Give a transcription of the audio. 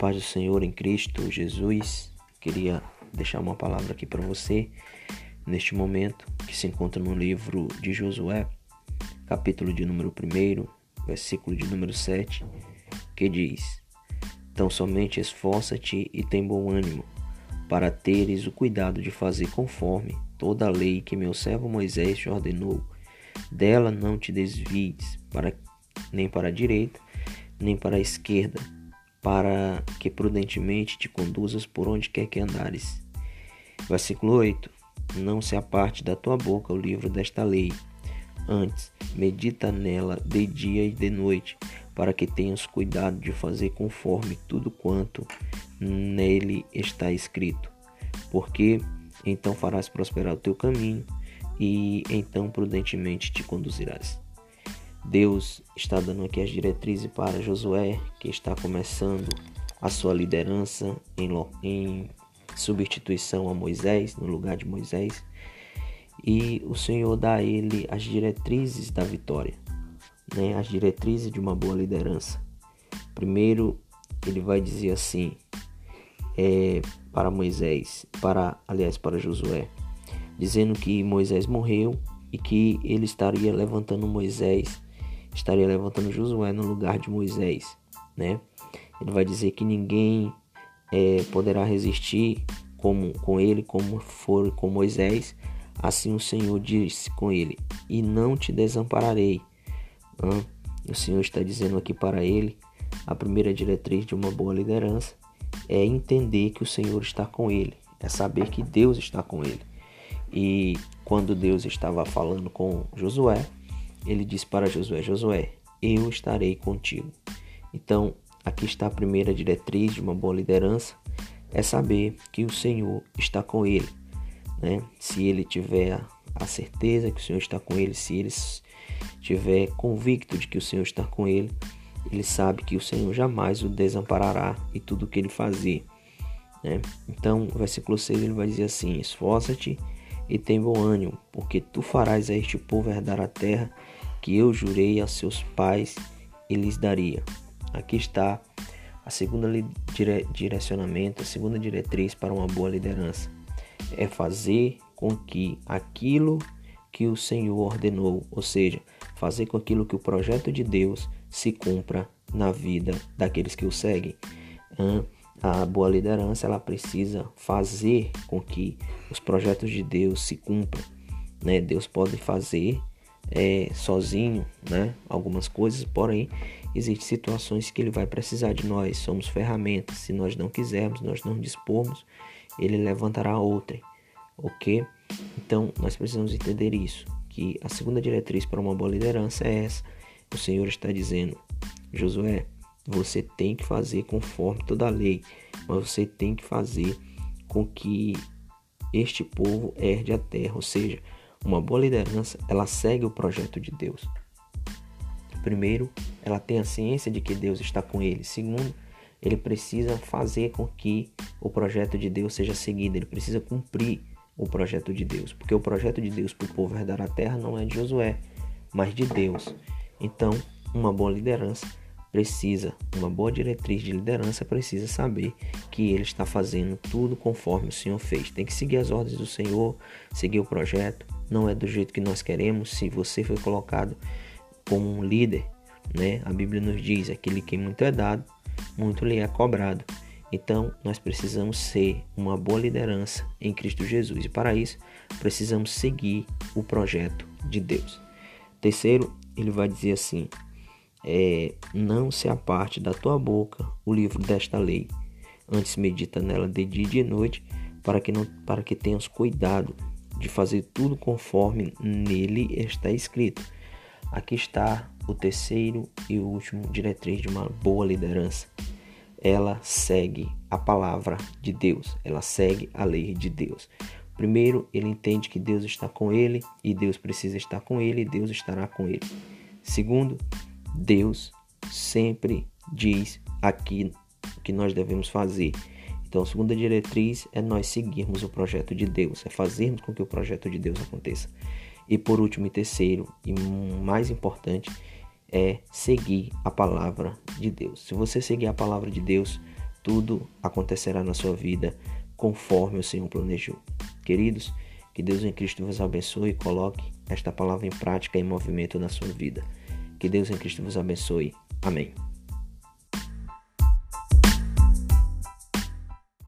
paz do Senhor em Cristo Jesus, queria deixar uma palavra aqui para você neste momento que se encontra no livro de Josué, capítulo de número 1, versículo de número 7, que diz: Então somente esforça-te e tem bom ânimo, para teres o cuidado de fazer conforme toda a lei que meu servo Moisés te ordenou. Dela não te desvies, para, nem para a direita, nem para a esquerda para que prudentemente te conduzas por onde quer que andares. Versículo 8: Não se aparte da tua boca o livro desta lei. Antes, medita nela de dia e de noite, para que tenhas cuidado de fazer conforme tudo quanto nele está escrito. Porque então farás prosperar o teu caminho e então prudentemente te conduzirás. Deus está dando aqui as diretrizes para Josué, que está começando a sua liderança em, em substituição a Moisés, no lugar de Moisés. E o Senhor dá a ele as diretrizes da vitória, né? as diretrizes de uma boa liderança. Primeiro, ele vai dizer assim é, para Moisés, para aliás para Josué, dizendo que Moisés morreu e que ele estaria levantando Moisés estaria levantando Josué no lugar de Moisés, né? Ele vai dizer que ninguém é, poderá resistir como, com ele como for com Moisés. Assim o Senhor disse com ele: E não te desampararei. Hã? O Senhor está dizendo aqui para ele: a primeira diretriz de uma boa liderança é entender que o Senhor está com ele, é saber que Deus está com ele. E quando Deus estava falando com Josué, ele disse para Josué: Josué, eu estarei contigo. Então, aqui está a primeira diretriz de uma boa liderança: é saber que o Senhor está com ele. Né? Se ele tiver a certeza que o Senhor está com ele, se ele estiver convicto de que o Senhor está com ele, ele sabe que o Senhor jamais o desamparará e tudo o que ele fazer. Né? Então, o versículo 6 ele vai dizer assim: Esforça-te e tem bom ânimo, porque tu farás a este povo herdar a terra que eu jurei a seus pais e lhes daria. Aqui está a segunda dire direcionamento, a segunda diretriz para uma boa liderança. É fazer com que aquilo que o Senhor ordenou, ou seja, fazer com aquilo que o projeto de Deus se cumpra na vida daqueles que o seguem a boa liderança ela precisa fazer com que os projetos de Deus se cumpram. Né? Deus pode fazer é, sozinho né? algumas coisas, porém existem situações que ele vai precisar de nós. Somos ferramentas. Se nós não quisermos, nós não dispormos, ele levantará outra. Ok? Então nós precisamos entender isso. Que a segunda diretriz para uma boa liderança é essa. O Senhor está dizendo, Josué, você tem que fazer conforme toda a lei, mas você tem que fazer com que este povo herde a terra, ou seja, uma boa liderança, ela segue o projeto de Deus. Primeiro, ela tem a ciência de que Deus está com ele. Segundo, ele precisa fazer com que o projeto de Deus seja seguido, ele precisa cumprir o projeto de Deus, porque o projeto de Deus para o povo herdar a terra não é de Josué, mas de Deus. Então, uma boa liderança precisa, uma boa diretriz de liderança precisa saber que ele está fazendo tudo conforme o Senhor fez. Tem que seguir as ordens do Senhor, seguir o projeto. Não é do jeito que nós queremos. Se você foi colocado como um líder, né? A Bíblia nos diz: aquele que muito é dado, muito lhe é cobrado. Então, nós precisamos ser uma boa liderança em Cristo Jesus. E para isso, precisamos seguir o projeto de Deus. Terceiro, ele vai dizer assim: é, não se aparte da tua boca o livro desta lei. Antes medita nela de dia e de noite, para que não para que tenhas cuidado de fazer tudo conforme nele está escrito. Aqui está o terceiro e último diretriz de uma boa liderança. Ela segue a palavra de Deus, ela segue a lei de Deus. Primeiro, ele entende que Deus está com ele e Deus precisa estar com ele e Deus estará com ele. Segundo, Deus sempre diz aqui o que nós devemos fazer. Então, a segunda diretriz é nós seguirmos o projeto de Deus, é fazermos com que o projeto de Deus aconteça. E por último e terceiro, e mais importante, é seguir a palavra de Deus. Se você seguir a palavra de Deus, tudo acontecerá na sua vida conforme o Senhor planejou. Queridos, que Deus em Cristo vos abençoe e coloque esta palavra em prática e em movimento na sua vida. Que Deus em Cristo vos abençoe. Amém.